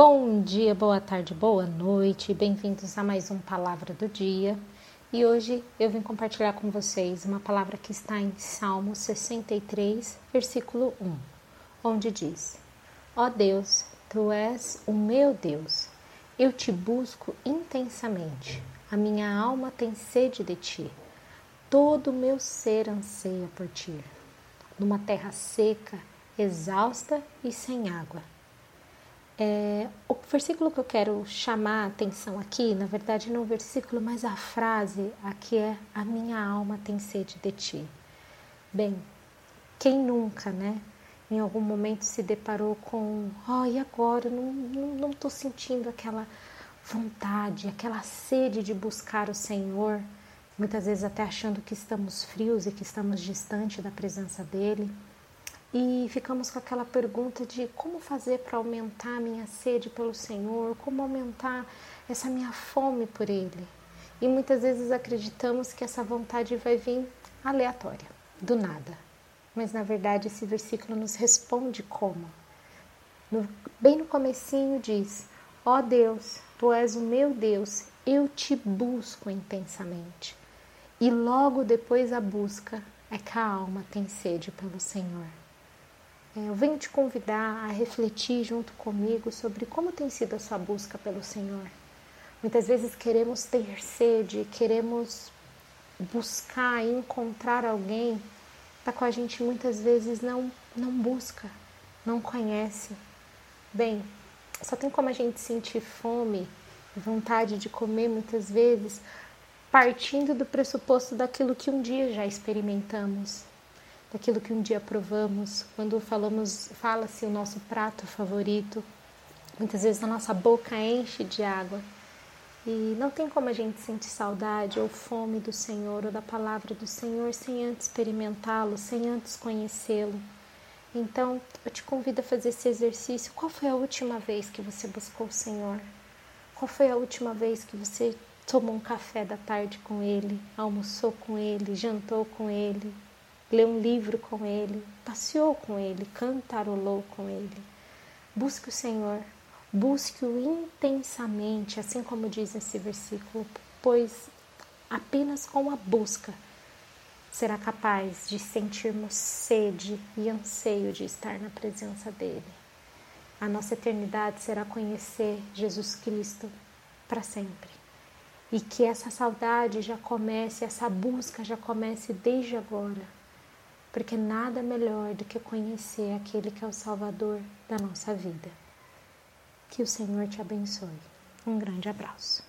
Bom dia, boa tarde, boa noite, bem-vindos a mais um Palavra do Dia. E hoje eu vim compartilhar com vocês uma palavra que está em Salmo 63, versículo 1, onde diz: Ó oh Deus, tu és o meu Deus, eu te busco intensamente, a minha alma tem sede de ti, todo o meu ser anseia por ti, numa terra seca, exausta e sem água é, o versículo que eu quero chamar a atenção aqui, na verdade não o versículo, mas a frase aqui é: A minha alma tem sede de ti. Bem, quem nunca, né? Em algum momento se deparou com: Oh, e agora? Não estou sentindo aquela vontade, aquela sede de buscar o Senhor. Muitas vezes até achando que estamos frios e que estamos distante da presença dele e ficamos com aquela pergunta de como fazer para aumentar a minha sede pelo Senhor, como aumentar essa minha fome por Ele. E muitas vezes acreditamos que essa vontade vai vir aleatória, do nada. Mas na verdade esse versículo nos responde como. No, bem no comecinho diz: Ó oh Deus, Tu és o meu Deus, eu te busco intensamente. E logo depois a busca é que a alma tem sede pelo Senhor. É, eu venho te convidar a refletir junto comigo sobre como tem sido a sua busca pelo Senhor. Muitas vezes queremos ter sede, queremos buscar e encontrar alguém, tá com a gente muitas vezes não não busca, não conhece. Bem, só tem como a gente sentir fome, vontade de comer muitas vezes, partindo do pressuposto daquilo que um dia já experimentamos daquilo que um dia provamos, quando falamos, fala-se o nosso prato favorito, muitas vezes a nossa boca enche de água e não tem como a gente sentir saudade ou fome do Senhor ou da palavra do Senhor sem antes experimentá-lo, sem antes conhecê-lo. Então, eu te convido a fazer esse exercício. Qual foi a última vez que você buscou o Senhor? Qual foi a última vez que você tomou um café da tarde com Ele, almoçou com Ele, jantou com Ele, lê um livro com ele, passeou com ele, cantarolou com ele. Busque o Senhor, busque-o intensamente, assim como diz esse versículo, pois apenas com a busca será capaz de sentirmos sede e anseio de estar na presença dele. A nossa eternidade será conhecer Jesus Cristo para sempre. E que essa saudade já comece, essa busca já comece desde agora porque nada melhor do que conhecer aquele que é o Salvador da nossa vida. Que o Senhor te abençoe. Um grande abraço.